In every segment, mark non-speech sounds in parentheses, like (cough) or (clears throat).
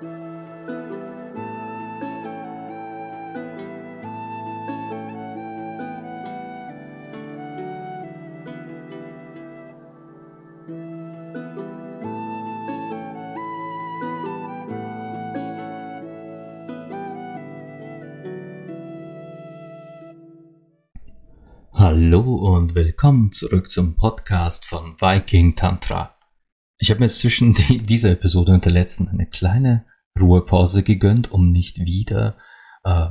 Hallo und willkommen zurück zum Podcast von Viking Tantra. Ich habe mir zwischen die, dieser Episode und der letzten eine kleine Ruhepause gegönnt, um nicht wieder äh,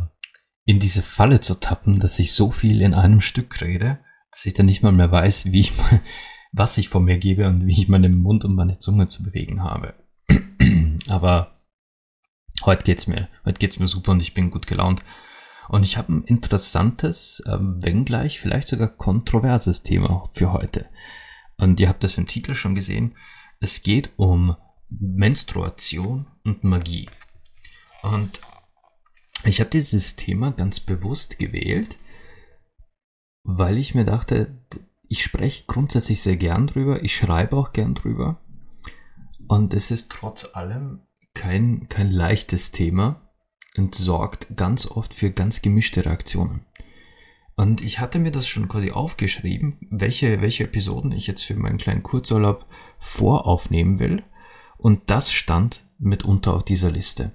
in diese Falle zu tappen, dass ich so viel in einem Stück rede, dass ich dann nicht mal mehr weiß, wie ich, was ich von mir gebe und wie ich meinen Mund und meine Zunge zu bewegen habe. (clears throat) Aber heute geht's mir, heute geht's mir super und ich bin gut gelaunt. Und ich habe ein interessantes, äh, wenngleich vielleicht sogar kontroverses Thema für heute. Und ihr habt das im Titel schon gesehen. Es geht um Menstruation und Magie. Und ich habe dieses Thema ganz bewusst gewählt, weil ich mir dachte, ich spreche grundsätzlich sehr gern drüber, ich schreibe auch gern drüber. Und es ist trotz allem kein, kein leichtes Thema und sorgt ganz oft für ganz gemischte Reaktionen. Und ich hatte mir das schon quasi aufgeschrieben, welche, welche Episoden ich jetzt für meinen kleinen Kurzurlaub voraufnehmen will. Und das stand mitunter auf dieser Liste.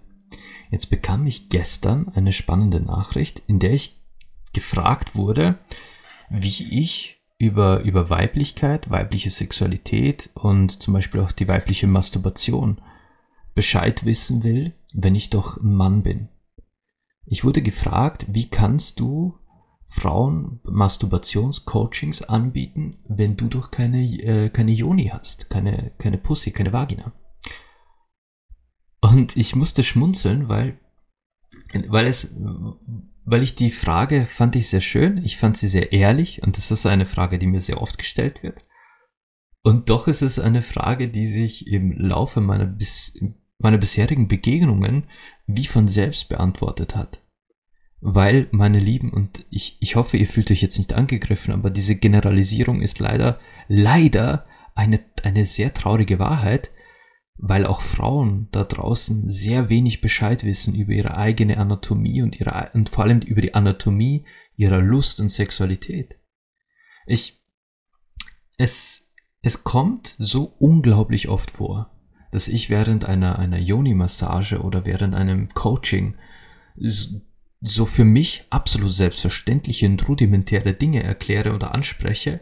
Jetzt bekam ich gestern eine spannende Nachricht, in der ich gefragt wurde, wie ich über, über Weiblichkeit, weibliche Sexualität und zum Beispiel auch die weibliche Masturbation Bescheid wissen will, wenn ich doch ein Mann bin. Ich wurde gefragt, wie kannst du Frauen Masturbationscoachings anbieten, wenn du doch keine, äh, keine Joni hast, keine, keine Pussy, keine Vagina. Und ich musste schmunzeln, weil, weil es, weil ich die Frage fand ich sehr schön, ich fand sie sehr ehrlich und das ist eine Frage, die mir sehr oft gestellt wird. Und doch ist es eine Frage, die sich im Laufe meiner bis, meine bisherigen Begegnungen wie von selbst beantwortet hat. Weil, meine Lieben, und ich, ich hoffe, ihr fühlt euch jetzt nicht angegriffen, aber diese Generalisierung ist leider, leider eine, eine sehr traurige Wahrheit, weil auch Frauen da draußen sehr wenig Bescheid wissen über ihre eigene Anatomie und ihre, und vor allem über die Anatomie ihrer Lust und Sexualität. Ich, es, es kommt so unglaublich oft vor, dass ich während einer, einer Yoni-Massage oder während einem Coaching so für mich absolut selbstverständliche und rudimentäre Dinge erkläre oder anspreche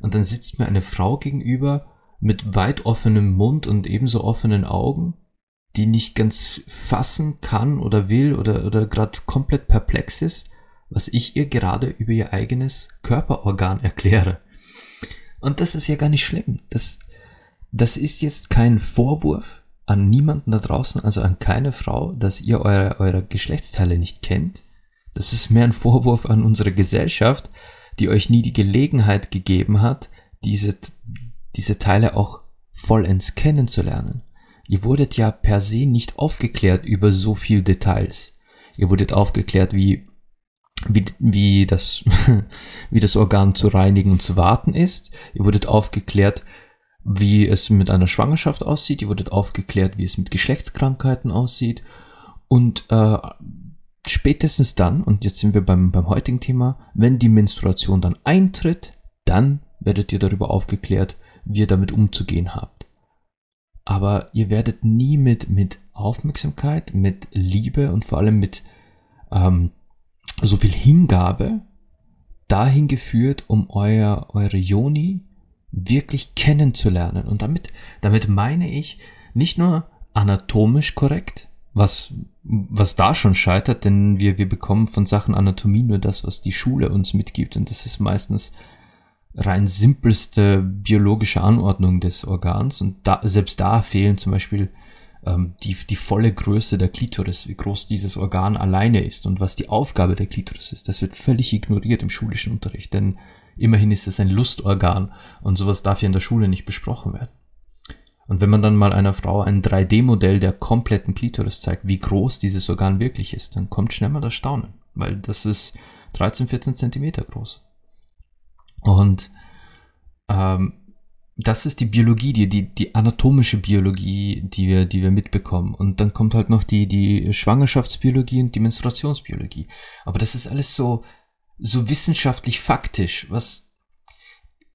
und dann sitzt mir eine Frau gegenüber mit weit offenem Mund und ebenso offenen Augen, die nicht ganz fassen kann oder will oder, oder gerade komplett perplex ist, was ich ihr gerade über ihr eigenes Körperorgan erkläre. Und das ist ja gar nicht schlimm. Das, das ist jetzt kein Vorwurf an niemanden da draußen, also an keine Frau, dass ihr eure, eure Geschlechtsteile nicht kennt. Das ist mehr ein Vorwurf an unsere Gesellschaft, die euch nie die Gelegenheit gegeben hat, diese, diese Teile auch vollends kennenzulernen. Ihr wurdet ja per se nicht aufgeklärt über so viel Details. Ihr wurdet aufgeklärt, wie, wie, wie, das, (laughs) wie das Organ zu reinigen und zu warten ist. Ihr wurdet aufgeklärt, wie es mit einer Schwangerschaft aussieht. Ihr wurdet aufgeklärt, wie es mit Geschlechtskrankheiten aussieht. Und äh, spätestens dann, und jetzt sind wir beim, beim heutigen Thema, wenn die Menstruation dann eintritt, dann werdet ihr darüber aufgeklärt, wie ihr damit umzugehen habt. Aber ihr werdet nie mit, mit Aufmerksamkeit, mit Liebe und vor allem mit ähm, so viel Hingabe dahin geführt, um euer, eure Joni wirklich kennenzulernen. Und damit, damit meine ich nicht nur anatomisch korrekt, was, was da schon scheitert, denn wir, wir bekommen von Sachen Anatomie nur das, was die Schule uns mitgibt. Und das ist meistens rein simpelste biologische Anordnung des Organs. Und da, selbst da fehlen zum Beispiel ähm, die, die volle Größe der Klitoris, wie groß dieses Organ alleine ist und was die Aufgabe der Klitoris ist. Das wird völlig ignoriert im schulischen Unterricht, denn Immerhin ist es ein Lustorgan und sowas darf ja in der Schule nicht besprochen werden. Und wenn man dann mal einer Frau ein 3D-Modell der kompletten Klitoris zeigt, wie groß dieses Organ wirklich ist, dann kommt schnell mal das Staunen, weil das ist 13, 14 Zentimeter groß. Und ähm, das ist die Biologie, die, die, die anatomische Biologie, die wir, die wir mitbekommen. Und dann kommt halt noch die, die Schwangerschaftsbiologie und die Menstruationsbiologie. Aber das ist alles so, so wissenschaftlich faktisch, was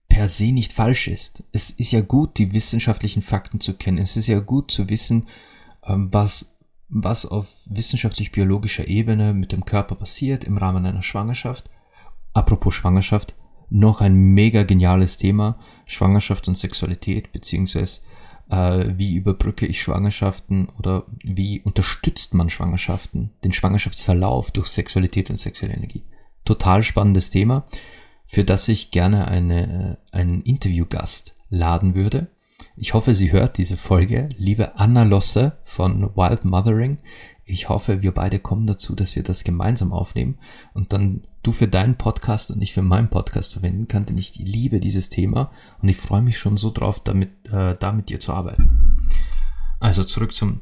per se nicht falsch ist. Es ist ja gut, die wissenschaftlichen Fakten zu kennen. Es ist ja gut zu wissen, ähm, was, was auf wissenschaftlich-biologischer Ebene mit dem Körper passiert im Rahmen einer Schwangerschaft. Apropos Schwangerschaft, noch ein mega geniales Thema, Schwangerschaft und Sexualität, beziehungsweise äh, wie überbrücke ich Schwangerschaften oder wie unterstützt man Schwangerschaften, den Schwangerschaftsverlauf durch Sexualität und sexuelle Energie. Total spannendes Thema, für das ich gerne eine, äh, einen Interviewgast laden würde. Ich hoffe, sie hört diese Folge. Liebe Anna Losse von Wild Mothering, ich hoffe, wir beide kommen dazu, dass wir das gemeinsam aufnehmen und dann du für deinen Podcast und ich für meinen Podcast verwenden kann, denn ich liebe dieses Thema und ich freue mich schon so drauf, damit, äh, da mit dir zu arbeiten. Also zurück zum,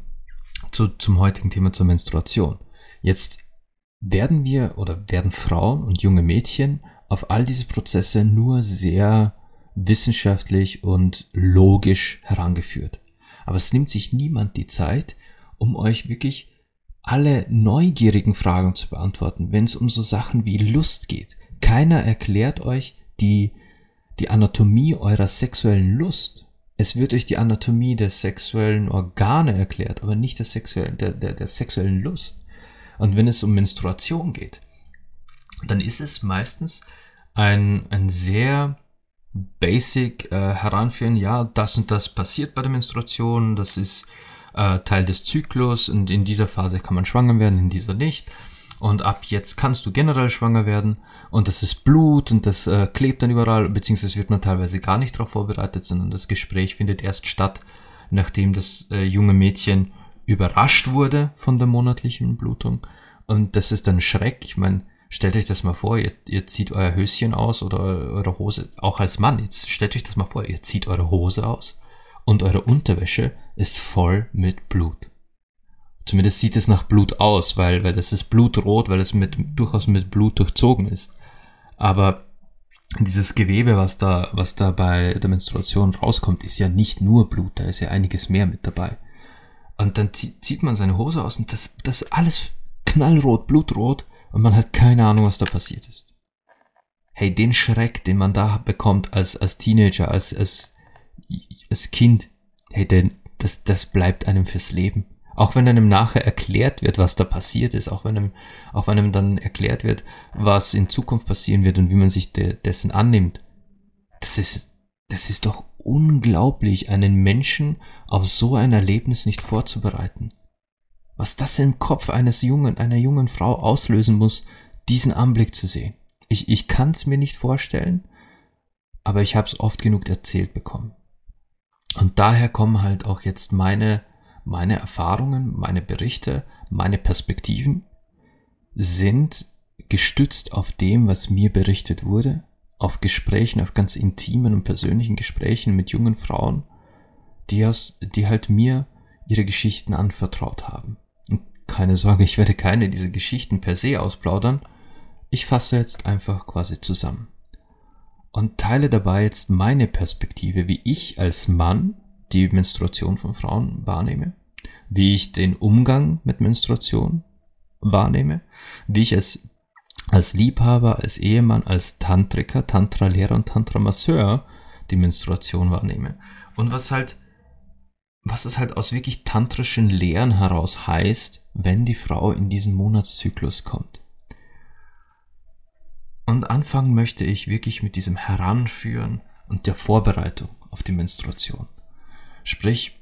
zu, zum heutigen Thema zur Menstruation. Jetzt werden wir oder werden Frauen und junge Mädchen auf all diese Prozesse nur sehr wissenschaftlich und logisch herangeführt. Aber es nimmt sich niemand die Zeit, um euch wirklich alle neugierigen Fragen zu beantworten, wenn es um so Sachen wie Lust geht. Keiner erklärt euch die, die Anatomie eurer sexuellen Lust. Es wird euch die Anatomie der sexuellen Organe erklärt, aber nicht der sexuellen, der, der, der sexuellen Lust. Und wenn es um Menstruation geht, dann ist es meistens ein, ein sehr basic äh, Heranführen, ja, das und das passiert bei der Menstruation, das ist äh, Teil des Zyklus und in dieser Phase kann man schwanger werden, in dieser nicht. Und ab jetzt kannst du generell schwanger werden und das ist Blut und das äh, klebt dann überall, beziehungsweise wird man teilweise gar nicht darauf vorbereitet, sondern das Gespräch findet erst statt, nachdem das äh, junge Mädchen überrascht wurde von der monatlichen Blutung. Und das ist dann Schreck. Ich meine, stellt euch das mal vor, ihr, ihr zieht euer Höschen aus oder eure Hose, auch als Mann, jetzt stellt euch das mal vor, ihr zieht eure Hose aus und eure Unterwäsche ist voll mit Blut. Zumindest sieht es nach Blut aus, weil, weil das ist blutrot, weil es mit, durchaus mit Blut durchzogen ist. Aber dieses Gewebe, was da, was da bei der Menstruation rauskommt, ist ja nicht nur Blut, da ist ja einiges mehr mit dabei. Und dann zieht man seine Hose aus und das, das ist alles knallrot, blutrot und man hat keine Ahnung, was da passiert ist. Hey, den Schreck, den man da bekommt als, als Teenager, als, als als Kind, hey, denn das, das bleibt einem fürs Leben. Auch wenn einem nachher erklärt wird, was da passiert ist, auch wenn einem, auch wenn einem dann erklärt wird, was in Zukunft passieren wird und wie man sich de dessen annimmt. Das ist, das ist doch unglaublich, einen Menschen auf so ein Erlebnis nicht vorzubereiten. Was das im Kopf eines jungen, einer jungen Frau auslösen muss, diesen Anblick zu sehen. Ich, ich kann es mir nicht vorstellen, aber ich habe es oft genug erzählt bekommen. Und daher kommen halt auch jetzt meine, meine Erfahrungen, meine Berichte, meine Perspektiven sind gestützt auf dem, was mir berichtet wurde, auf Gesprächen, auf ganz intimen und persönlichen Gesprächen mit jungen Frauen, die, aus, die halt mir ihre Geschichten anvertraut haben. Und keine Sorge, ich werde keine dieser Geschichten per se ausplaudern. Ich fasse jetzt einfach quasi zusammen und teile dabei jetzt meine Perspektive, wie ich als Mann die Menstruation von Frauen wahrnehme, wie ich den Umgang mit Menstruation wahrnehme, wie ich es als Liebhaber, als Ehemann, als Tantriker, Tantra-Lehrer und Tantra-Masseur die Menstruation wahrnehme. Und was halt, was es halt aus wirklich tantrischen Lehren heraus heißt, wenn die Frau in diesen Monatszyklus kommt. Und anfangen möchte ich wirklich mit diesem Heranführen und der Vorbereitung auf die Menstruation. Sprich,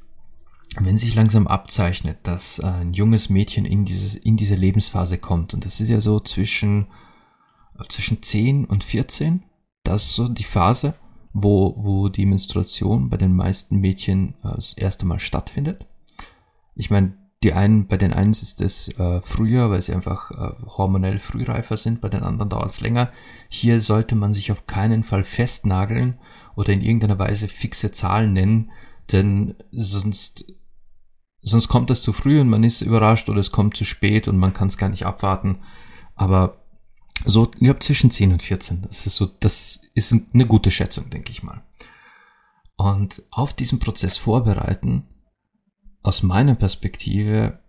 wenn sich langsam abzeichnet, dass ein junges Mädchen in, dieses, in diese Lebensphase kommt, und das ist ja so zwischen, zwischen 10 und 14, das ist so die Phase, wo, wo die Menstruation bei den meisten Mädchen äh, das erste Mal stattfindet. Ich meine, die einen, bei den einen ist es äh, früher, weil sie einfach äh, hormonell frühreifer sind, bei den anderen dauert es länger. Hier sollte man sich auf keinen Fall festnageln oder in irgendeiner Weise fixe Zahlen nennen, denn sonst, sonst kommt es zu früh und man ist überrascht oder es kommt zu spät und man kann es gar nicht abwarten. Aber so, ich glaube zwischen 10 und 14, das ist so, das ist eine gute Schätzung, denke ich mal. Und auf diesen Prozess vorbereiten, aus meiner Perspektive,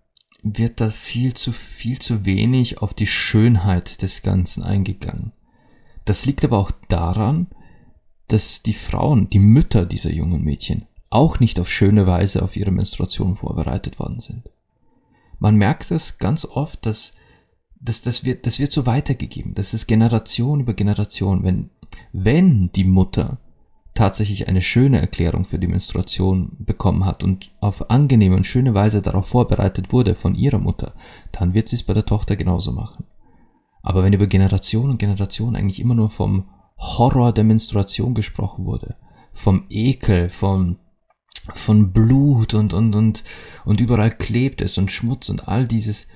wird da viel zu, viel zu wenig auf die Schönheit des Ganzen eingegangen. Das liegt aber auch daran, dass die Frauen, die Mütter dieser jungen Mädchen, auch nicht auf schöne Weise auf ihre Menstruation vorbereitet worden sind. Man merkt es ganz oft, dass, dass das, wird, das wird so weitergegeben. Das ist Generation über Generation. Wenn, wenn die Mutter tatsächlich eine schöne Erklärung für die Menstruation bekommen hat und auf angenehme und schöne Weise darauf vorbereitet wurde von ihrer Mutter, dann wird sie es bei der Tochter genauso machen. Aber wenn über Generation und Generation eigentlich immer nur vom Horror der Menstruation gesprochen wurde, vom Ekel, vom von Blut und, und, und, und überall klebt es und Schmutz und all dieses,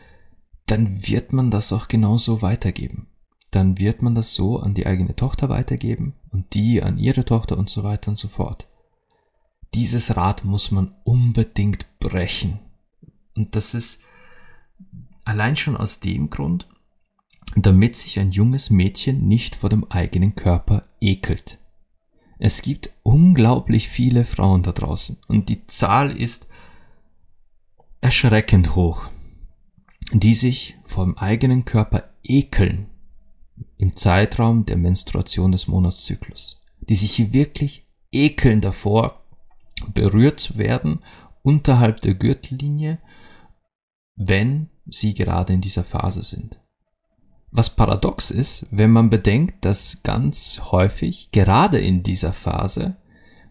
dann wird man das auch genauso weitergeben. Dann wird man das so an die eigene Tochter weitergeben und die an ihre Tochter und so weiter und so fort. Dieses Rad muss man unbedingt brechen. Und das ist allein schon aus dem Grund, damit sich ein junges Mädchen nicht vor dem eigenen Körper ekelt. Es gibt unglaublich viele Frauen da draußen und die Zahl ist erschreckend hoch, die sich vom eigenen Körper ekeln im Zeitraum der Menstruation des Monatszyklus, die sich wirklich ekeln davor, berührt zu werden unterhalb der Gürtellinie, wenn sie gerade in dieser Phase sind. Was paradox ist, wenn man bedenkt, dass ganz häufig, gerade in dieser Phase,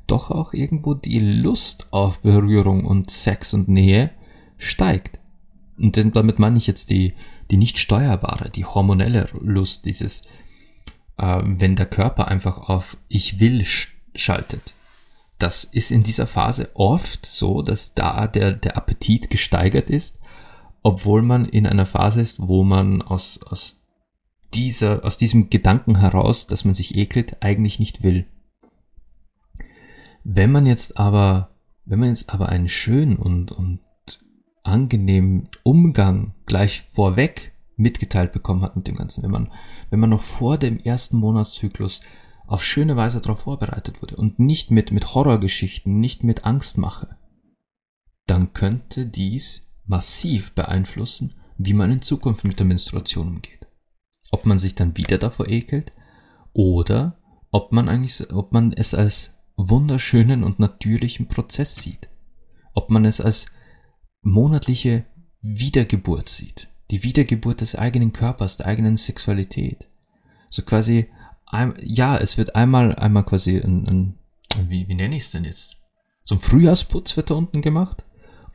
doch auch irgendwo die Lust auf Berührung und Sex und Nähe steigt. Und damit meine ich jetzt die, die nicht steuerbare, die hormonelle Lust, dieses, äh, wenn der Körper einfach auf Ich will sch schaltet. Das ist in dieser Phase oft so, dass da der, der Appetit gesteigert ist, obwohl man in einer Phase ist, wo man aus, aus dieser, aus diesem Gedanken heraus, dass man sich ekelt, eigentlich nicht will. Wenn man jetzt aber, wenn man jetzt aber einen schönen und, und angenehmen Umgang gleich vorweg mitgeteilt bekommen hat mit dem Ganzen, wenn man, wenn man noch vor dem ersten Monatszyklus auf schöne Weise darauf vorbereitet wurde und nicht mit, mit Horrorgeschichten, nicht mit Angstmache, dann könnte dies massiv beeinflussen, wie man in Zukunft mit der Menstruation umgeht ob man sich dann wieder davor ekelt oder ob man eigentlich, ob man es als wunderschönen und natürlichen Prozess sieht. Ob man es als monatliche Wiedergeburt sieht. Die Wiedergeburt des eigenen Körpers, der eigenen Sexualität. So quasi, ja, es wird einmal, einmal quasi ein, ein wie, wie nenne ich es denn jetzt? So ein Frühjahrsputz wird da unten gemacht.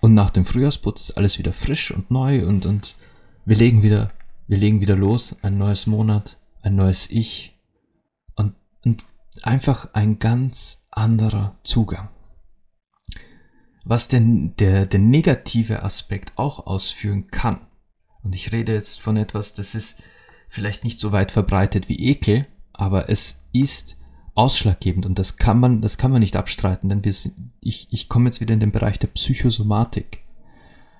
Und nach dem Frühjahrsputz ist alles wieder frisch und neu und, und wir legen wieder wir legen wieder los, ein neues Monat, ein neues Ich und, und einfach ein ganz anderer Zugang. Was denn der, der negative Aspekt auch ausführen kann, und ich rede jetzt von etwas, das ist vielleicht nicht so weit verbreitet wie Ekel, aber es ist ausschlaggebend und das kann man, das kann man nicht abstreiten, denn wir sind, ich, ich komme jetzt wieder in den Bereich der Psychosomatik.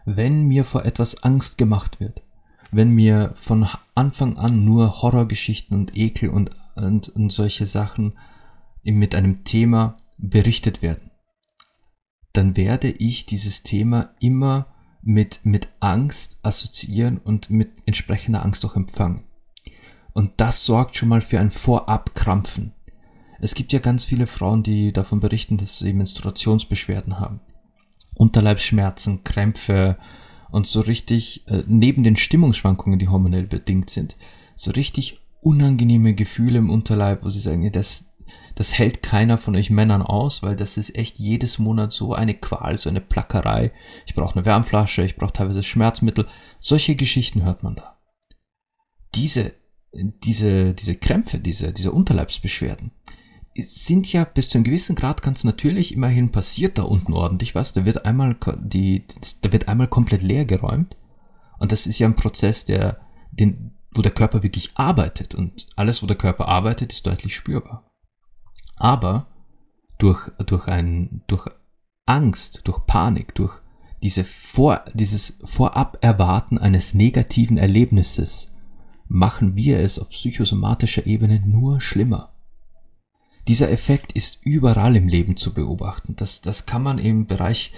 Wenn mir vor etwas Angst gemacht wird, wenn mir von Anfang an nur Horrorgeschichten und Ekel und, und, und solche Sachen mit einem Thema berichtet werden, dann werde ich dieses Thema immer mit, mit Angst assoziieren und mit entsprechender Angst auch empfangen. Und das sorgt schon mal für ein Vorabkrampfen. Es gibt ja ganz viele Frauen, die davon berichten, dass sie Menstruationsbeschwerden haben. Unterleibsschmerzen, Krämpfe, und so richtig, äh, neben den Stimmungsschwankungen, die hormonell bedingt sind, so richtig unangenehme Gefühle im Unterleib, wo sie sagen, das, das hält keiner von euch Männern aus, weil das ist echt jedes Monat so eine Qual, so eine Plackerei. Ich brauche eine Wärmflasche, ich brauche teilweise Schmerzmittel. Solche Geschichten hört man da. Diese, diese, diese Krämpfe, diese, diese Unterleibsbeschwerden, sind ja bis zu einem gewissen Grad ganz natürlich immerhin passiert da unten ordentlich was. Da wird einmal die, da wird einmal komplett leer geräumt. Und das ist ja ein Prozess, der, den, wo der Körper wirklich arbeitet. Und alles, wo der Körper arbeitet, ist deutlich spürbar. Aber durch, durch ein, durch Angst, durch Panik, durch diese Vor, dieses Vorab-Erwarten eines negativen Erlebnisses machen wir es auf psychosomatischer Ebene nur schlimmer. Dieser Effekt ist überall im Leben zu beobachten. Das, das kann man im Bereich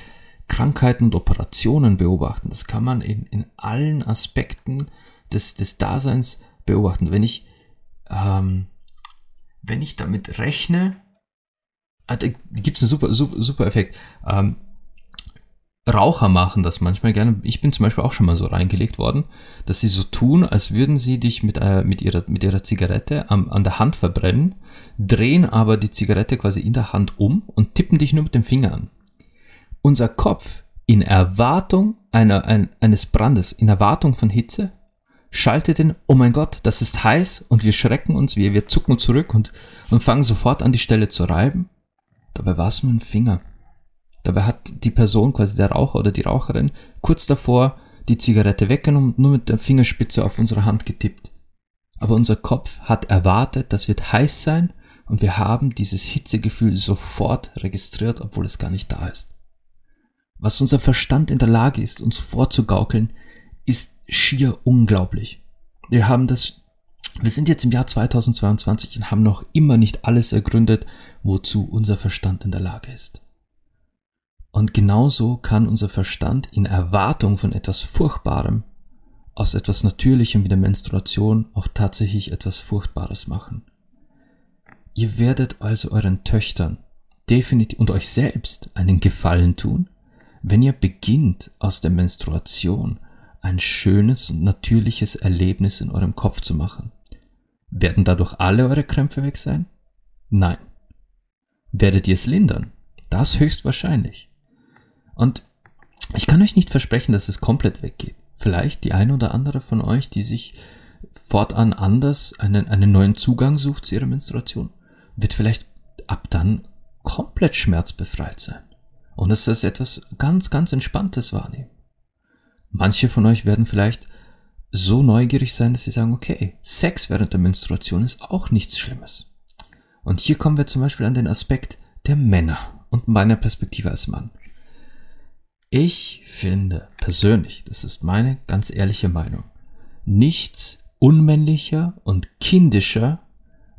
Krankheiten und Operationen beobachten. Das kann man in, in allen Aspekten des, des Daseins beobachten. Wenn ich, ähm, wenn ich damit rechne, ah, gibt es einen super, super, super Effekt. Ähm, Raucher machen das manchmal gerne. Ich bin zum Beispiel auch schon mal so reingelegt worden, dass sie so tun, als würden sie dich mit, äh, mit, ihrer, mit ihrer Zigarette am, an der Hand verbrennen, drehen aber die Zigarette quasi in der Hand um und tippen dich nur mit dem Finger an. Unser Kopf in Erwartung einer, ein, eines Brandes, in Erwartung von Hitze, schaltet in, oh mein Gott, das ist heiß und wir schrecken uns, wir, wir zucken zurück und, und fangen sofort an, die Stelle zu reiben. Dabei war es nur ein Finger. Dabei hat die Person, quasi der Raucher oder die Raucherin, kurz davor die Zigarette weggenommen und nur mit der Fingerspitze auf unsere Hand getippt. Aber unser Kopf hat erwartet, das wird heiß sein und wir haben dieses Hitzegefühl sofort registriert, obwohl es gar nicht da ist. Was unser Verstand in der Lage ist, uns vorzugaukeln, ist schier unglaublich. Wir haben das, wir sind jetzt im Jahr 2022 und haben noch immer nicht alles ergründet, wozu unser Verstand in der Lage ist. Und genauso kann unser Verstand in Erwartung von etwas Furchtbarem aus etwas Natürlichem wie der Menstruation auch tatsächlich etwas Furchtbares machen. Ihr werdet also euren Töchtern definitiv und euch selbst einen Gefallen tun, wenn ihr beginnt aus der Menstruation ein schönes und natürliches Erlebnis in eurem Kopf zu machen. Werden dadurch alle eure Krämpfe weg sein? Nein. Werdet ihr es lindern? Das höchstwahrscheinlich. Und ich kann euch nicht versprechen, dass es komplett weggeht. Vielleicht die eine oder andere von euch, die sich fortan anders einen, einen neuen Zugang sucht zu ihrer Menstruation, wird vielleicht ab dann komplett schmerzbefreit sein. Und es ist etwas ganz, ganz Entspanntes wahrnehmen. Manche von euch werden vielleicht so neugierig sein, dass sie sagen, okay, Sex während der Menstruation ist auch nichts Schlimmes. Und hier kommen wir zum Beispiel an den Aspekt der Männer und meiner Perspektive als Mann. Ich finde persönlich, das ist meine ganz ehrliche Meinung, nichts unmännlicher und kindischer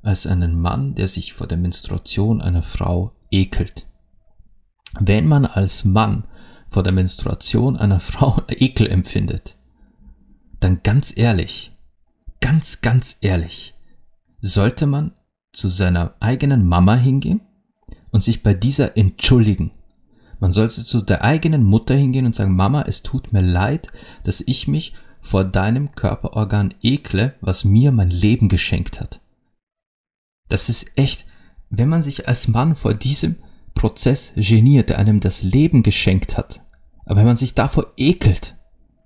als einen Mann, der sich vor der Menstruation einer Frau ekelt. Wenn man als Mann vor der Menstruation einer (laughs) Frau Ekel empfindet, dann ganz ehrlich, ganz, ganz ehrlich, sollte man zu seiner eigenen Mama hingehen und sich bei dieser entschuldigen man sollte zu der eigenen Mutter hingehen und sagen, Mama, es tut mir leid, dass ich mich vor deinem Körperorgan ekle, was mir mein Leben geschenkt hat. Das ist echt, wenn man sich als Mann vor diesem Prozess geniert, der einem das Leben geschenkt hat, aber wenn man sich davor ekelt,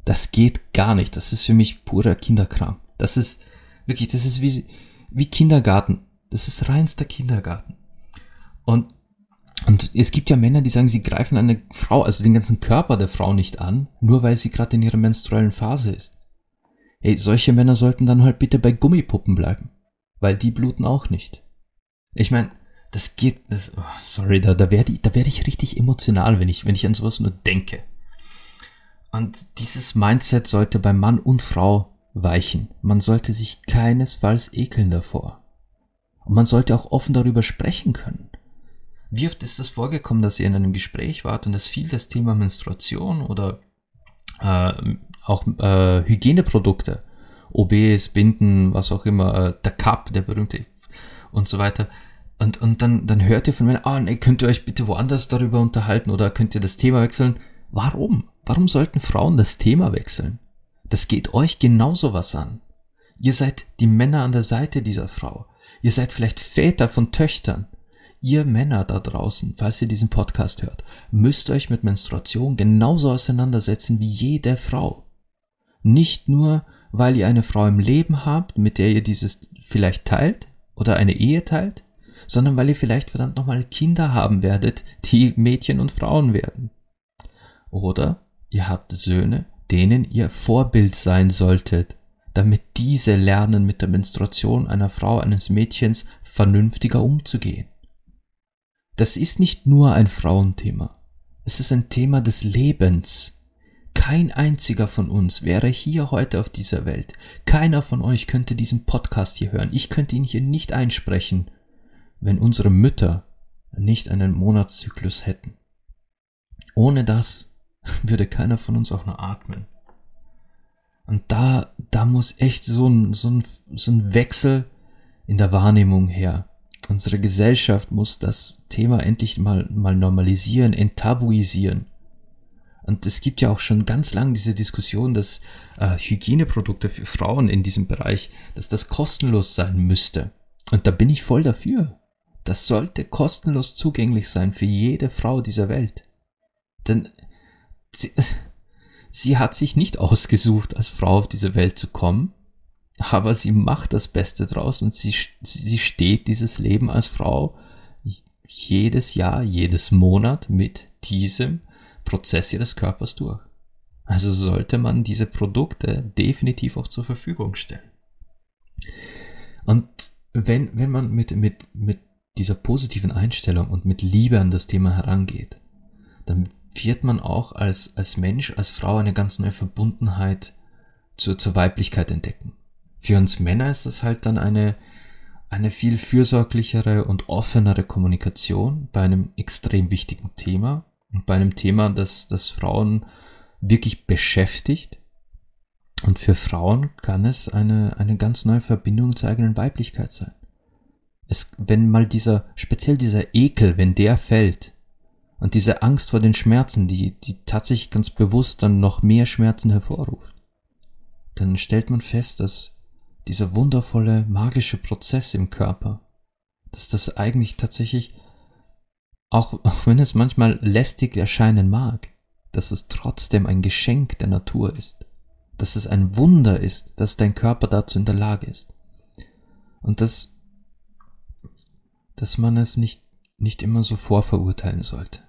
das geht gar nicht. Das ist für mich purer Kinderkram. Das ist wirklich, das ist wie, wie Kindergarten. Das ist reinster Kindergarten. Und und es gibt ja Männer, die sagen, sie greifen eine Frau, also den ganzen Körper der Frau nicht an, nur weil sie gerade in ihrer menstruellen Phase ist. Ey, solche Männer sollten dann halt bitte bei Gummipuppen bleiben. Weil die bluten auch nicht. Ich meine, das geht, das, oh, sorry, da, da werde ich, da ich richtig emotional, wenn ich, wenn ich an sowas nur denke. Und dieses Mindset sollte bei Mann und Frau weichen. Man sollte sich keinesfalls ekeln davor. Und man sollte auch offen darüber sprechen können. Wie oft ist es vorgekommen, dass ihr in einem Gespräch wart und es fiel das Thema Menstruation oder äh, auch äh, Hygieneprodukte, OBs, Binden, was auch immer, äh, der Cup, der berühmte und so weiter. Und, und dann, dann hört ihr von mir, ah, nee, könnt ihr euch bitte woanders darüber unterhalten oder könnt ihr das Thema wechseln? Warum? Warum sollten Frauen das Thema wechseln? Das geht euch genauso was an. Ihr seid die Männer an der Seite dieser Frau. Ihr seid vielleicht Väter von Töchtern. Ihr Männer da draußen, falls ihr diesen Podcast hört, müsst euch mit Menstruation genauso auseinandersetzen wie jede Frau. Nicht nur, weil ihr eine Frau im Leben habt, mit der ihr dieses vielleicht teilt oder eine Ehe teilt, sondern weil ihr vielleicht verdammt nochmal Kinder haben werdet, die Mädchen und Frauen werden. Oder ihr habt Söhne, denen ihr Vorbild sein solltet, damit diese lernen, mit der Menstruation einer Frau, eines Mädchens vernünftiger umzugehen. Das ist nicht nur ein Frauenthema. Es ist ein Thema des Lebens. Kein einziger von uns wäre hier heute auf dieser Welt. Keiner von euch könnte diesen Podcast hier hören. Ich könnte ihn hier nicht einsprechen, wenn unsere Mütter nicht einen Monatszyklus hätten. Ohne das (laughs) würde keiner von uns auch nur atmen. Und da, da muss echt so ein, so ein, so ein Wechsel in der Wahrnehmung her. Unsere Gesellschaft muss das Thema endlich mal, mal normalisieren, enttabuisieren. Und es gibt ja auch schon ganz lang diese Diskussion, dass äh, Hygieneprodukte für Frauen in diesem Bereich, dass das kostenlos sein müsste. Und da bin ich voll dafür. Das sollte kostenlos zugänglich sein für jede Frau dieser Welt. Denn sie, sie hat sich nicht ausgesucht, als Frau auf diese Welt zu kommen, aber sie macht das Beste draus und sie, sie steht dieses Leben als Frau jedes Jahr, jedes Monat mit diesem Prozess ihres Körpers durch. Also sollte man diese Produkte definitiv auch zur Verfügung stellen. Und wenn, wenn man mit, mit, mit dieser positiven Einstellung und mit Liebe an das Thema herangeht, dann wird man auch als, als Mensch, als Frau eine ganz neue Verbundenheit zur, zur Weiblichkeit entdecken. Für uns Männer ist das halt dann eine, eine viel fürsorglichere und offenere Kommunikation bei einem extrem wichtigen Thema und bei einem Thema, das, das Frauen wirklich beschäftigt. Und für Frauen kann es eine, eine ganz neue Verbindung zur eigenen Weiblichkeit sein. Es, wenn mal dieser, speziell dieser Ekel, wenn der fällt, und diese Angst vor den Schmerzen, die, die tatsächlich ganz bewusst dann noch mehr Schmerzen hervorruft, dann stellt man fest, dass dieser wundervolle magische Prozess im Körper, dass das eigentlich tatsächlich auch, (laughs) auch wenn es manchmal lästig erscheinen mag, dass es trotzdem ein Geschenk der Natur ist, dass es ein Wunder ist, dass dein Körper dazu in der Lage ist. Und dass, dass man es nicht, nicht immer so vorverurteilen sollte.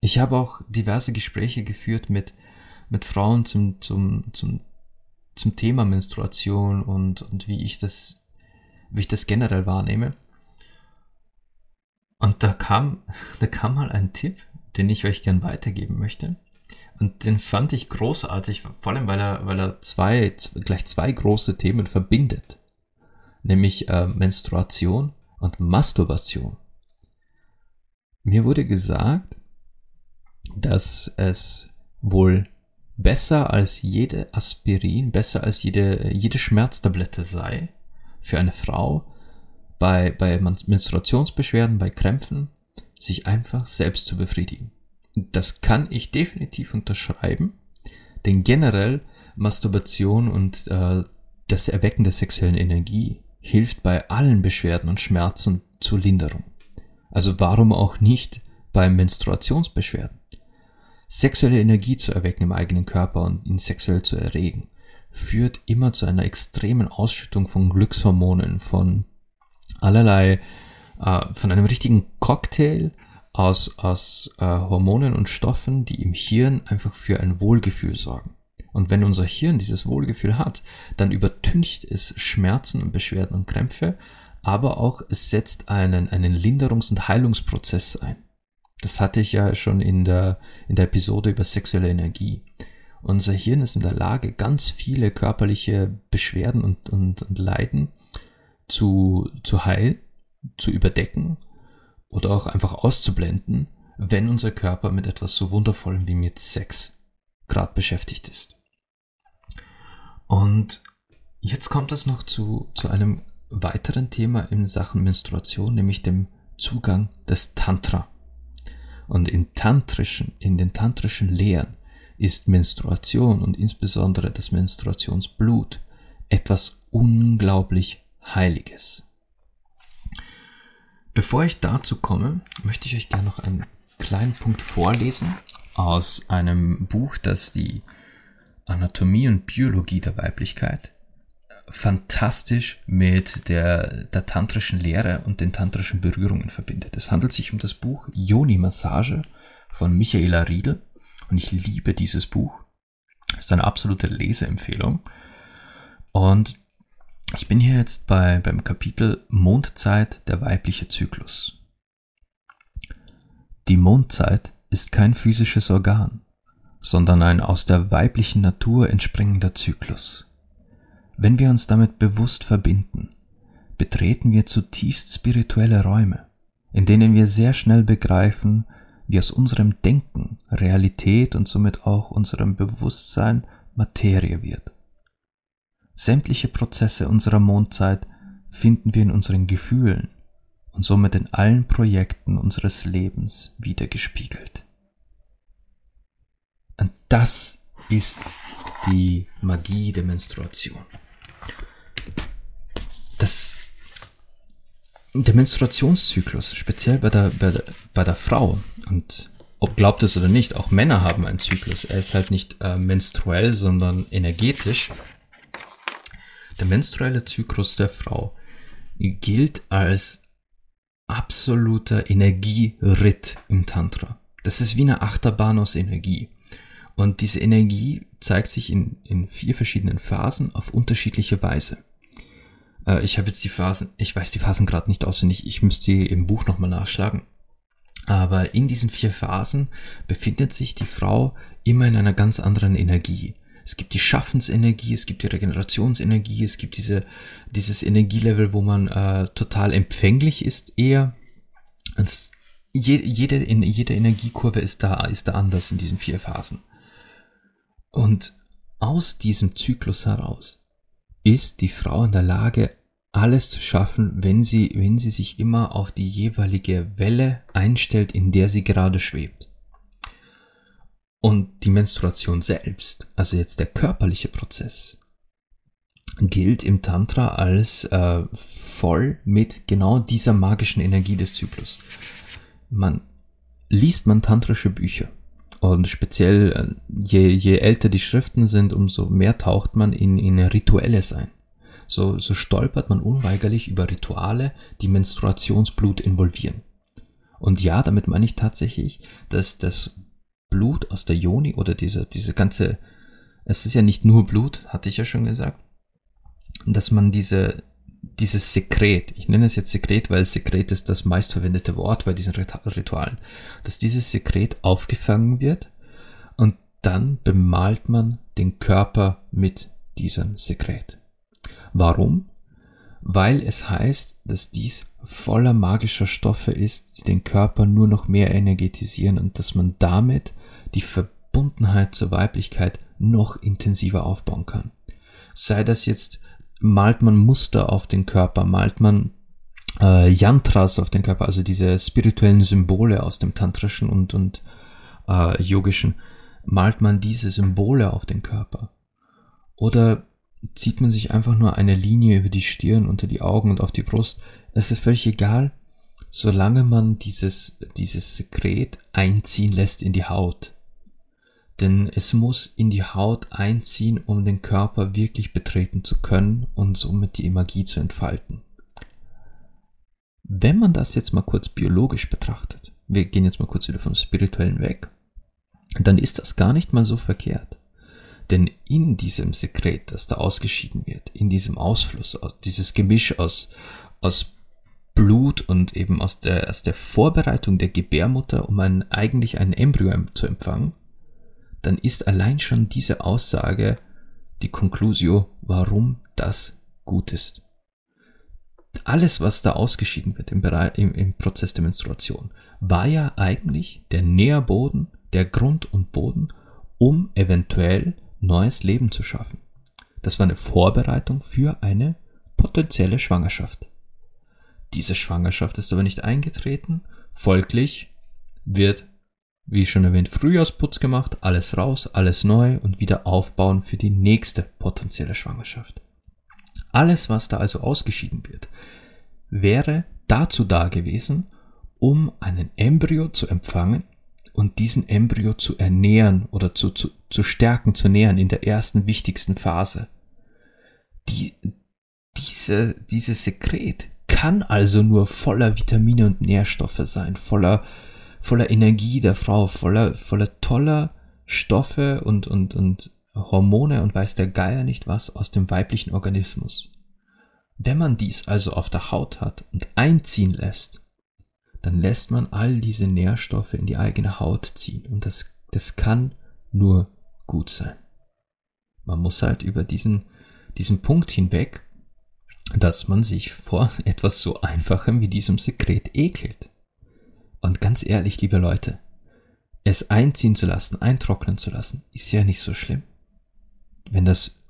Ich habe auch diverse Gespräche geführt mit, mit Frauen zum, zum, zum, zum Thema Menstruation und, und wie ich das, wie ich das generell wahrnehme. Und da kam, (laughs) da kam mal ein Tipp, den ich euch gern weitergeben möchte. Und den fand ich großartig, vor allem weil er, weil er zwei, gleich zwei große Themen verbindet. Nämlich äh, Menstruation und Masturbation. Mir wurde gesagt, dass es wohl besser als jede Aspirin, besser als jede, jede Schmerztablette sei für eine Frau, bei, bei Menstruationsbeschwerden, bei Krämpfen, sich einfach selbst zu befriedigen. Das kann ich definitiv unterschreiben, denn generell Masturbation und äh, das Erwecken der sexuellen Energie hilft bei allen Beschwerden und Schmerzen zur Linderung. Also warum auch nicht bei Menstruationsbeschwerden? Sexuelle Energie zu erwecken im eigenen Körper und ihn sexuell zu erregen, führt immer zu einer extremen Ausschüttung von Glückshormonen, von allerlei, äh, von einem richtigen Cocktail aus, aus äh, Hormonen und Stoffen, die im Hirn einfach für ein Wohlgefühl sorgen. Und wenn unser Hirn dieses Wohlgefühl hat, dann übertüncht es Schmerzen und Beschwerden und Krämpfe, aber auch es setzt einen, einen Linderungs- und Heilungsprozess ein. Das hatte ich ja schon in der, in der Episode über sexuelle Energie. Unser Hirn ist in der Lage, ganz viele körperliche Beschwerden und, und, und Leiden zu, zu heilen, zu überdecken oder auch einfach auszublenden, wenn unser Körper mit etwas so Wundervollem wie mit Sex gerade beschäftigt ist. Und jetzt kommt es noch zu, zu einem weiteren Thema in Sachen Menstruation, nämlich dem Zugang des Tantra. Und in tantrischen, in den tantrischen Lehren ist Menstruation und insbesondere das Menstruationsblut etwas unglaublich Heiliges. Bevor ich dazu komme, möchte ich euch gerne noch einen kleinen Punkt vorlesen aus einem Buch, das die Anatomie und Biologie der Weiblichkeit fantastisch mit der, der tantrischen Lehre und den tantrischen Berührungen verbindet. Es handelt sich um das Buch Yoni Massage von Michaela Riedel und ich liebe dieses Buch. Es ist eine absolute Leseempfehlung. Und ich bin hier jetzt bei, beim Kapitel Mondzeit, der weibliche Zyklus. Die Mondzeit ist kein physisches Organ, sondern ein aus der weiblichen Natur entspringender Zyklus. Wenn wir uns damit bewusst verbinden, betreten wir zutiefst spirituelle Räume, in denen wir sehr schnell begreifen, wie aus unserem Denken Realität und somit auch unserem Bewusstsein Materie wird. Sämtliche Prozesse unserer Mondzeit finden wir in unseren Gefühlen und somit in allen Projekten unseres Lebens wiedergespiegelt. Das ist die Magie der Menstruation. Das, der Menstruationszyklus, speziell bei der, bei der, bei der Frau, und ob glaubt es oder nicht, auch Männer haben einen Zyklus. Er ist halt nicht äh, menstruell, sondern energetisch. Der menstruelle Zyklus der Frau gilt als absoluter Energieritt im Tantra. Das ist wie eine Achterbahn aus Energie. Und diese Energie zeigt sich in, in vier verschiedenen Phasen auf unterschiedliche Weise. Äh, ich habe jetzt die Phasen, ich weiß die Phasen gerade nicht auswendig, ich müsste sie im Buch nochmal nachschlagen. Aber in diesen vier Phasen befindet sich die Frau immer in einer ganz anderen Energie. Es gibt die Schaffensenergie, es gibt die Regenerationsenergie, es gibt diese, dieses Energielevel, wo man äh, total empfänglich ist eher. Es, je, jede, in, jede Energiekurve ist da, ist da anders in diesen vier Phasen. Und aus diesem Zyklus heraus ist die Frau in der Lage, alles zu schaffen, wenn sie, wenn sie sich immer auf die jeweilige Welle einstellt, in der sie gerade schwebt. Und die Menstruation selbst, also jetzt der körperliche Prozess, gilt im Tantra als äh, voll mit genau dieser magischen Energie des Zyklus. Man liest man tantrische Bücher und speziell äh, je, je älter die Schriften sind, umso mehr taucht man in, in Rituelles ein so, so stolpert man unweigerlich über Rituale, die Menstruationsblut involvieren. Und ja, damit meine ich tatsächlich, dass das Blut aus der Joni oder diese, diese ganze, es ist ja nicht nur Blut, hatte ich ja schon gesagt, dass man diese, dieses Sekret, ich nenne es jetzt Sekret, weil Sekret ist das meistverwendete Wort bei diesen Ritualen, dass dieses Sekret aufgefangen wird und dann bemalt man den Körper mit diesem Sekret. Warum? Weil es heißt, dass dies voller magischer Stoffe ist, die den Körper nur noch mehr energetisieren und dass man damit die Verbundenheit zur Weiblichkeit noch intensiver aufbauen kann. Sei das jetzt, malt man Muster auf den Körper, malt man äh, Yantras auf den Körper, also diese spirituellen Symbole aus dem tantrischen und, und äh, yogischen, malt man diese Symbole auf den Körper. Oder zieht man sich einfach nur eine Linie über die Stirn, unter die Augen und auf die Brust. Es ist völlig egal, solange man dieses, dieses Sekret einziehen lässt in die Haut. Denn es muss in die Haut einziehen, um den Körper wirklich betreten zu können und somit die Magie zu entfalten. Wenn man das jetzt mal kurz biologisch betrachtet, wir gehen jetzt mal kurz wieder vom Spirituellen weg, dann ist das gar nicht mal so verkehrt. Denn in diesem Sekret, das da ausgeschieden wird, in diesem Ausfluss, dieses Gemisch aus, aus Blut und eben aus der, aus der Vorbereitung der Gebärmutter, um ein, eigentlich ein Embryo zu empfangen, dann ist allein schon diese Aussage die Conclusio, warum das gut ist. Alles, was da ausgeschieden wird im, Bereich, im, im Prozess der Menstruation, war ja eigentlich der Nährboden, der Grund und Boden, um eventuell neues Leben zu schaffen. Das war eine Vorbereitung für eine potenzielle Schwangerschaft. Diese Schwangerschaft ist aber nicht eingetreten, folglich wird, wie schon erwähnt, Frühjahrsputz gemacht, alles raus, alles neu und wieder aufbauen für die nächste potenzielle Schwangerschaft. Alles, was da also ausgeschieden wird, wäre dazu da gewesen, um einen Embryo zu empfangen, und diesen Embryo zu ernähren oder zu, zu, zu stärken, zu nähern in der ersten wichtigsten Phase. Die, diese, dieses Sekret kann also nur voller Vitamine und Nährstoffe sein, voller, voller Energie der Frau, voller, voller toller Stoffe und, und, und Hormone und weiß der Geier nicht was aus dem weiblichen Organismus. Wenn man dies also auf der Haut hat und einziehen lässt, dann lässt man all diese Nährstoffe in die eigene Haut ziehen. Und das, das kann nur gut sein. Man muss halt über diesen, diesen Punkt hinweg dass man sich vor (laughs) etwas so Einfachem wie diesem Sekret ekelt. Und ganz ehrlich, liebe Leute, es einziehen zu lassen, eintrocknen zu lassen, ist ja nicht so schlimm. Wenn das,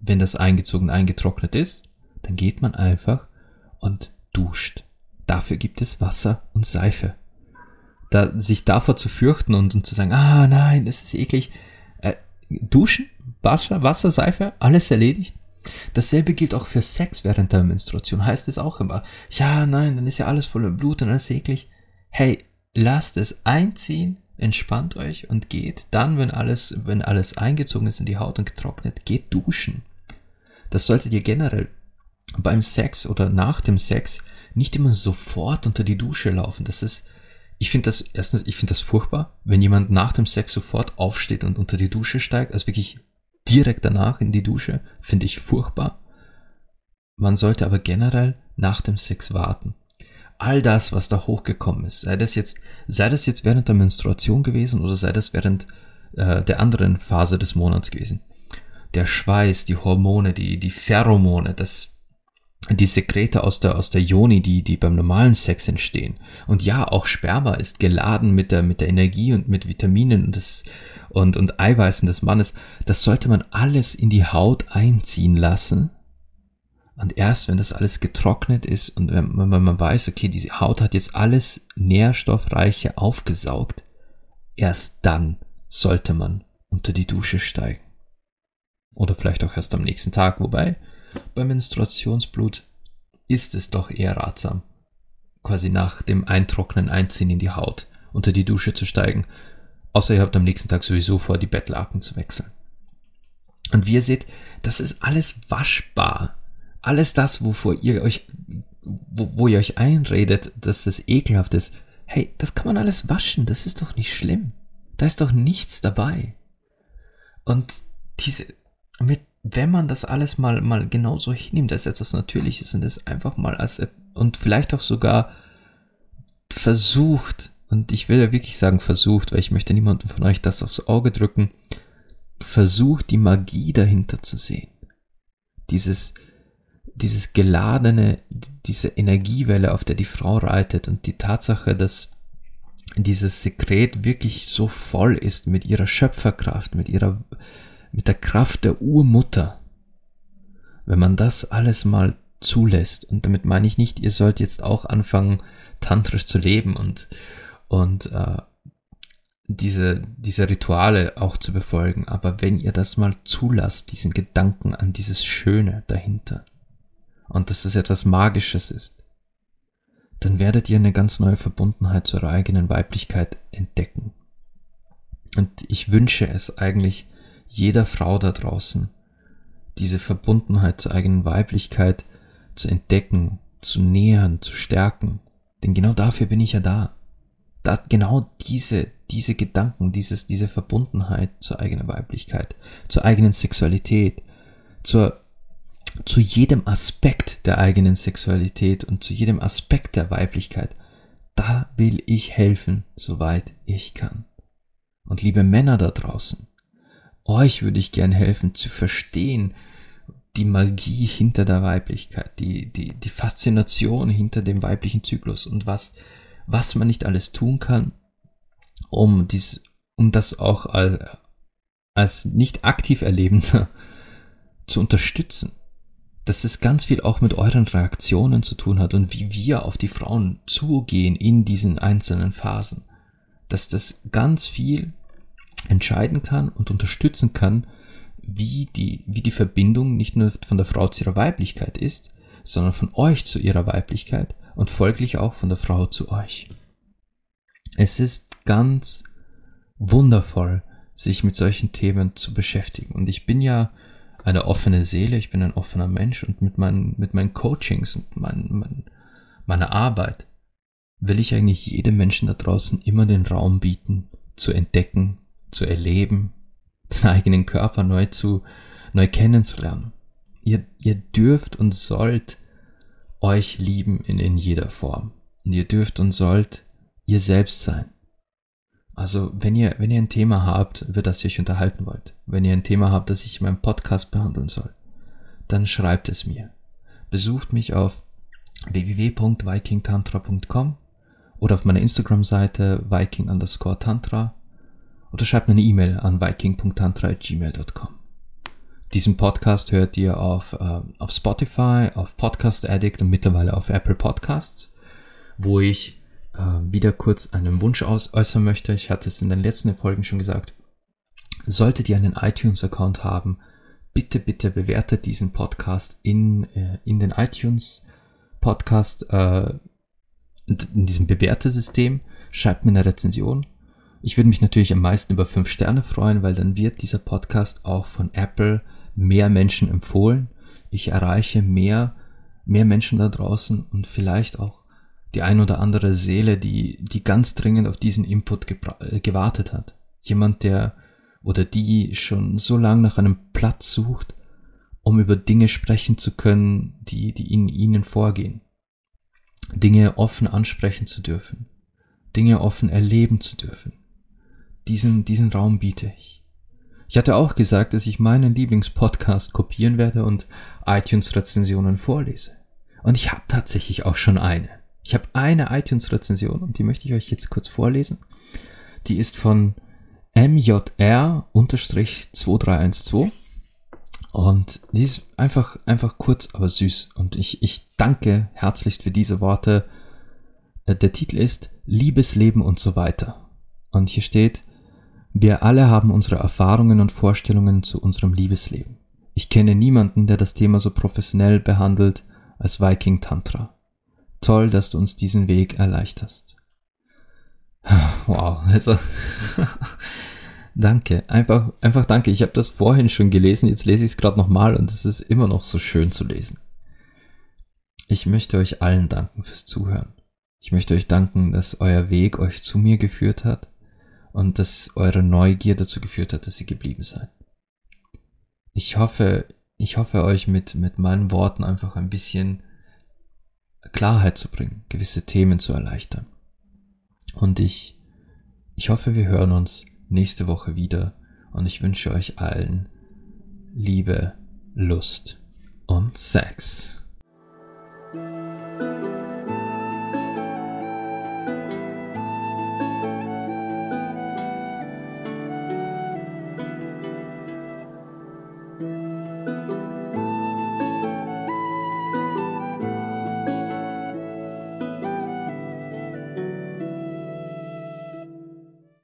wenn das eingezogen, eingetrocknet ist, dann geht man einfach und duscht. Dafür gibt es Wasser und Seife. Da, sich davor zu fürchten und, und zu sagen, ah nein, das ist eklig. Äh, duschen, Wasser, Wasser, Seife, alles erledigt. Dasselbe gilt auch für Sex während der Menstruation. Heißt es auch immer, ja, nein, dann ist ja alles voller Blut und alles eklig. Hey, lasst es einziehen, entspannt euch und geht dann, wenn alles, wenn alles eingezogen ist in die Haut und getrocknet, geht duschen. Das solltet ihr generell beim Sex oder nach dem Sex nicht immer sofort unter die Dusche laufen. Das ist, ich finde das, erstens, ich finde das furchtbar, wenn jemand nach dem Sex sofort aufsteht und unter die Dusche steigt, also wirklich direkt danach in die Dusche, finde ich furchtbar. Man sollte aber generell nach dem Sex warten. All das, was da hochgekommen ist, sei das jetzt, sei das jetzt während der Menstruation gewesen oder sei das während äh, der anderen Phase des Monats gewesen. Der Schweiß, die Hormone, die, die Pheromone, das die Sekrete aus der, aus der Joni, die, die beim normalen Sex entstehen. Und ja, auch Sperma ist geladen mit der, mit der Energie und mit Vitaminen des, und, und Eiweißen des Mannes. Das sollte man alles in die Haut einziehen lassen. Und erst wenn das alles getrocknet ist und wenn, wenn man weiß, okay, diese Haut hat jetzt alles Nährstoffreiche aufgesaugt, erst dann sollte man unter die Dusche steigen. Oder vielleicht auch erst am nächsten Tag, wobei beim Menstruationsblut ist es doch eher ratsam, quasi nach dem Eintrocknen einziehen in die Haut unter die Dusche zu steigen, außer ihr habt am nächsten Tag sowieso vor, die Bettlaken zu wechseln. Und wie ihr seht, das ist alles waschbar. Alles das, wovor ihr euch, wo, wo ihr euch einredet, dass das ekelhaft ist, hey, das kann man alles waschen, das ist doch nicht schlimm. Da ist doch nichts dabei. Und diese, mit wenn man das alles mal, mal genauso hinnimmt als etwas Natürliches und es einfach mal als, und vielleicht auch sogar versucht, und ich will ja wirklich sagen versucht, weil ich möchte niemandem von euch das aufs Auge drücken, versucht die Magie dahinter zu sehen. Dieses, dieses geladene, diese Energiewelle, auf der die Frau reitet und die Tatsache, dass dieses Sekret wirklich so voll ist mit ihrer Schöpferkraft, mit ihrer mit der Kraft der Urmutter, wenn man das alles mal zulässt, und damit meine ich nicht, ihr sollt jetzt auch anfangen, tantrisch zu leben und, und äh, diese, diese Rituale auch zu befolgen, aber wenn ihr das mal zulasst, diesen Gedanken an dieses Schöne dahinter, und dass es etwas Magisches ist, dann werdet ihr eine ganz neue Verbundenheit zu eurer eigenen Weiblichkeit entdecken. Und ich wünsche es eigentlich jeder Frau da draußen, diese Verbundenheit zur eigenen Weiblichkeit zu entdecken, zu nähern, zu stärken. Denn genau dafür bin ich ja da. da genau diese, diese Gedanken, dieses, diese Verbundenheit zur eigenen Weiblichkeit, zur eigenen Sexualität, zur, zu jedem Aspekt der eigenen Sexualität und zu jedem Aspekt der Weiblichkeit, da will ich helfen, soweit ich kann. Und liebe Männer da draußen, euch würde ich gern helfen zu verstehen, die Magie hinter der Weiblichkeit, die, die, die Faszination hinter dem weiblichen Zyklus und was, was man nicht alles tun kann, um dies, um das auch als, als nicht aktiv Erlebender zu unterstützen. Dass es ganz viel auch mit euren Reaktionen zu tun hat und wie wir auf die Frauen zugehen in diesen einzelnen Phasen. Dass das ganz viel entscheiden kann und unterstützen kann, wie die, wie die Verbindung nicht nur von der Frau zu ihrer Weiblichkeit ist, sondern von euch zu ihrer Weiblichkeit und folglich auch von der Frau zu euch. Es ist ganz wundervoll, sich mit solchen Themen zu beschäftigen. Und ich bin ja eine offene Seele, ich bin ein offener Mensch und mit meinen, mit meinen Coachings und mein, mein, meiner Arbeit will ich eigentlich jedem Menschen da draußen immer den Raum bieten, zu entdecken, zu erleben, den eigenen Körper neu zu, neu kennenzulernen. Ihr, ihr dürft und sollt euch lieben in, in jeder Form. Und ihr dürft und sollt ihr selbst sein. Also, wenn ihr, wenn ihr ein Thema habt, über das ihr euch unterhalten wollt, wenn ihr ein Thema habt, das ich in meinem Podcast behandeln soll, dann schreibt es mir. besucht mich auf www.vikingtantra.com oder auf meiner Instagram-Seite viking underscore tantra oder schreibt mir eine E-Mail an viking.tantra.gmail.com. Diesen Podcast hört ihr auf, äh, auf Spotify, auf Podcast Addict und mittlerweile auf Apple Podcasts, wo ich äh, wieder kurz einen Wunsch aus äußern möchte. Ich hatte es in den letzten Folgen schon gesagt. Solltet ihr einen iTunes-Account haben, bitte, bitte bewertet diesen Podcast in, äh, in den iTunes Podcast, äh, in diesem Bewertesystem. Schreibt mir eine Rezension. Ich würde mich natürlich am meisten über fünf Sterne freuen, weil dann wird dieser Podcast auch von Apple mehr Menschen empfohlen. Ich erreiche mehr, mehr Menschen da draußen und vielleicht auch die ein oder andere Seele, die, die ganz dringend auf diesen Input äh, gewartet hat. Jemand, der oder die schon so lange nach einem Platz sucht, um über Dinge sprechen zu können, die, die in ihnen vorgehen. Dinge offen ansprechen zu dürfen. Dinge offen erleben zu dürfen. Diesen, diesen Raum biete ich. Ich hatte auch gesagt, dass ich meinen Lieblingspodcast kopieren werde und iTunes-Rezensionen vorlese. Und ich habe tatsächlich auch schon eine. Ich habe eine iTunes-Rezension und die möchte ich euch jetzt kurz vorlesen. Die ist von MJR-2312 und die ist einfach, einfach kurz, aber süß. Und ich, ich danke herzlichst für diese Worte. Äh, der Titel ist Liebesleben und so weiter. Und hier steht, wir alle haben unsere Erfahrungen und Vorstellungen zu unserem Liebesleben. Ich kenne niemanden, der das Thema so professionell behandelt als Viking Tantra. Toll, dass du uns diesen Weg erleichterst. (sighs) Wow, also (laughs) danke, einfach, einfach danke. Ich habe das vorhin schon gelesen, jetzt lese ich es gerade nochmal und es ist immer noch so schön zu lesen. Ich möchte euch allen danken fürs Zuhören. Ich möchte euch danken, dass euer Weg euch zu mir geführt hat und dass eure Neugier dazu geführt hat, dass ihr geblieben seid. Ich hoffe, ich hoffe euch mit, mit meinen Worten einfach ein bisschen Klarheit zu bringen, gewisse Themen zu erleichtern. Und ich, ich hoffe, wir hören uns nächste Woche wieder und ich wünsche euch allen Liebe, Lust und Sex.